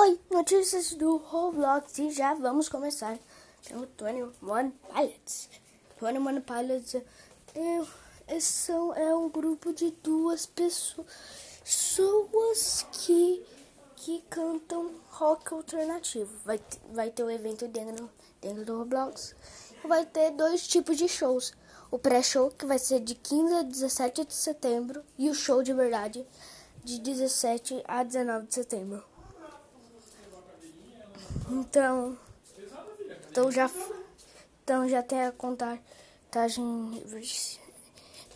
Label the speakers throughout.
Speaker 1: Oi, notícias do Roblox e já vamos começar. Tem o 21 Pilots. 21 Pilots é, são, é um grupo de duas pessoas que, que cantam rock alternativo. Vai, vai ter um evento dentro, dentro do Roblox. Vai ter dois tipos de shows. O pré-show, que vai ser de 15 a 17 de setembro, e o show de verdade, de 17 a 19 de setembro. Então, então já, então já tem a contagem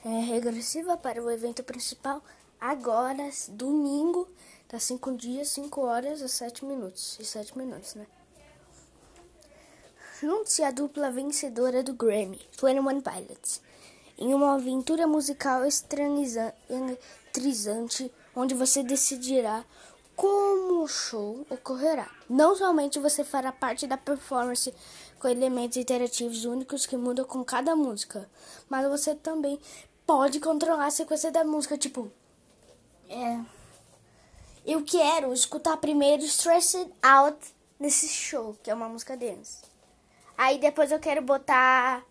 Speaker 1: é, regressiva para o evento principal. Agora, domingo, tá 5 dias, 5 horas e 7 minutos. E 7 minutos, né? Junte-se à dupla vencedora do Grammy, 21 Pilots, em uma aventura musical estranhizante, onde você decidirá como o show ocorrerá. Não somente você fará parte da performance com elementos interativos únicos que mudam com cada música, mas você também pode controlar a sequência da música, tipo, é, eu quero escutar primeiro Stressed Out nesse show, que é uma música dance. Aí depois eu quero botar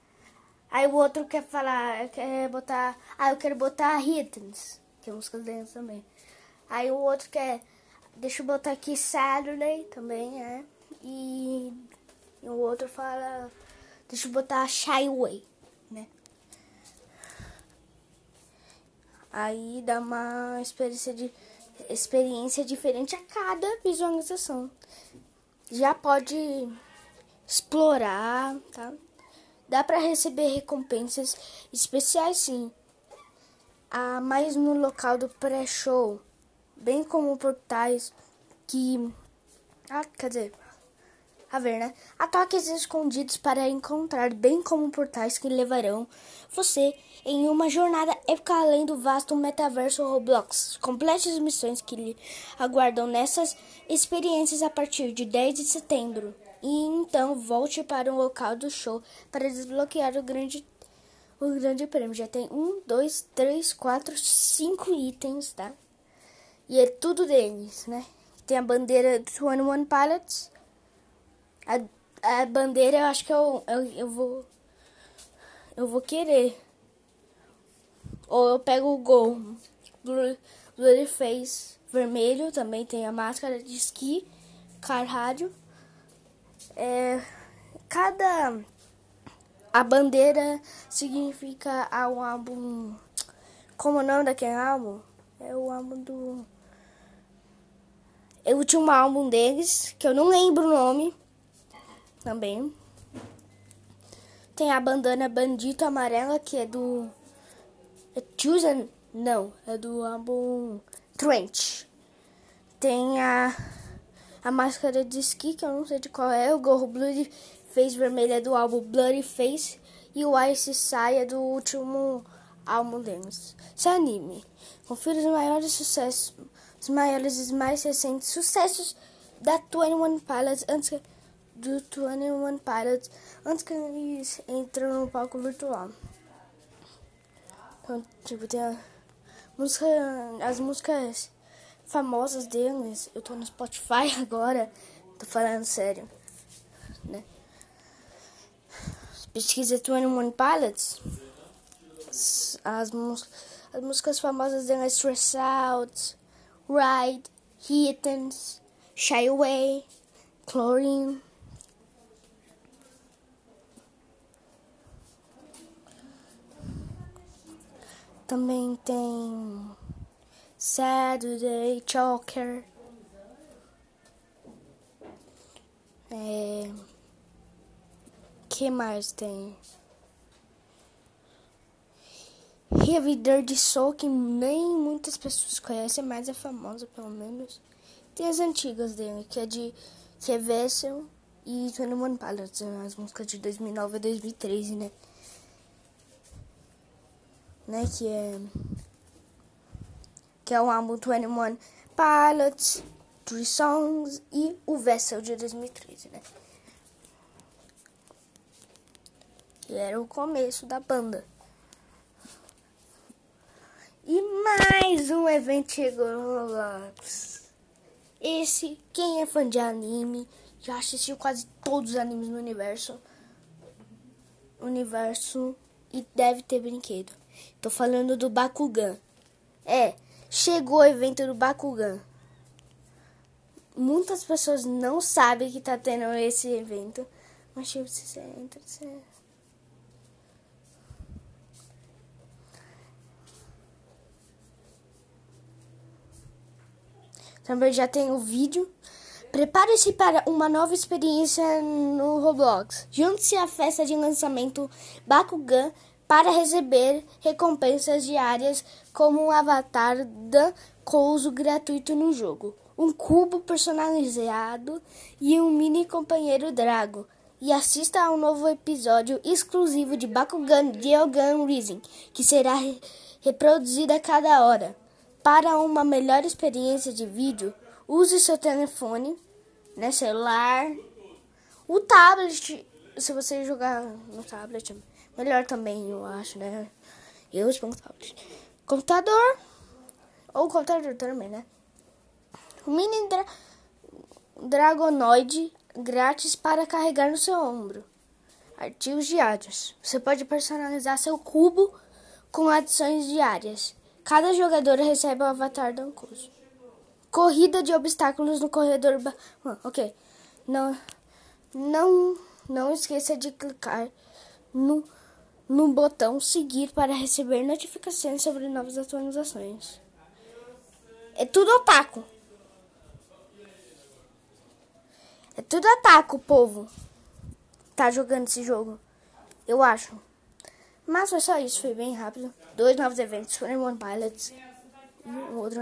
Speaker 1: Aí o outro quer falar, quer botar, ah, eu quero botar Hittens, que é música dance também. Aí o outro quer Deixa eu botar aqui Saturday também, é. E, e o outro fala. Deixa eu botar Shy Away, né? Aí dá uma experiência, de, experiência diferente a cada visualização. Já pode explorar, tá? Dá para receber recompensas especiais, sim. Ah, mas no local do pré-show bem como portais que. Ah, quer dizer. A ver, né? Ataques escondidos para encontrar, bem como portais que levarão você em uma jornada épica além do vasto metaverso Roblox. Complete as missões que lhe aguardam nessas experiências a partir de 10 de setembro. E então volte para o local do show para desbloquear o grande, o grande prêmio. Já tem um, dois, três, quatro, cinco itens, tá? E é tudo deles, né? Tem a bandeira do 21 Pilots. A, a bandeira eu acho que eu, eu, eu vou. Eu vou querer. Ou eu pego o Gol. Blue, Face vermelho. Também tem a máscara de esqui. Car rádio. É, cada. A bandeira significa um álbum. Como o nome daquele álbum? É o álbum do o último álbum deles, que eu não lembro o nome também. Tem a bandana Bandito Amarela, que é do. É Chosen? Não, é do álbum Trench. Tem a. A máscara de esqui, que eu não sei de qual é. O gorro Bloody Face vermelho é do álbum Bloody Face. E o Ice Saia do último álbum deles. Se anime. Confira os maiores sucessos os maiores e mais recentes sucessos da 21 Pilots antes do 21 Pilots antes que eles entram no palco virtual. Então, tipo, tem a música, as músicas famosas deles. Eu tô no Spotify agora, tô falando sério, né? Pesquisa 21 Pilots. As, as músicas famosas deles, Stress Out, Ride, Heatons, Shy Away, Chlorine. Também tem Saturday Choker. É, que mais tem? Revidor de Soul, que nem muitas pessoas conhecem, mas é famosa pelo menos. Tem as antigas dele, que é de que é Vessel e 21 Pilots, as músicas de 2009 a 2013, né? Né, que é que é o álbum 21 Pilots, Three Songs e o Vessel de 2013, né? Que era o começo da banda. E mais um evento chegou no Roblox. Esse, quem é fã de anime, já assistiu quase todos os animes no universo. Universo e deve ter brinquedo. Tô falando do Bakugan. É, chegou o evento do Bakugan. Muitas pessoas não sabem que tá tendo esse evento. Mas tipo, você entra, você... Também já tem o vídeo. Prepare-se para uma nova experiência no Roblox. Junte-se à festa de lançamento Bakugan para receber recompensas diárias como um avatar da Couso gratuito no jogo, um cubo personalizado e um mini companheiro Drago. E assista a um novo episódio exclusivo de Bakugan Geogun Rising, que será re reproduzido a cada hora. Para uma melhor experiência de vídeo, use seu telefone, né, celular, o tablet, se você jogar no tablet, melhor também, eu acho, né? Eu um tablet. Computador ou computador também, né? O mini dra Dragonoid grátis para carregar no seu ombro. Artigos diários. Você pode personalizar seu cubo com adições diárias. Cada jogador recebe o avatar da Ancuso. Corrida de obstáculos no corredor. Ok. Não, não, não esqueça de clicar no, no botão seguir para receber notificações sobre novas atualizações. É tudo otaku. É tudo ataco, povo. Tá jogando esse jogo. Eu acho. Mas foi só isso, foi bem rápido. Dois novos eventos, One Pilots e outro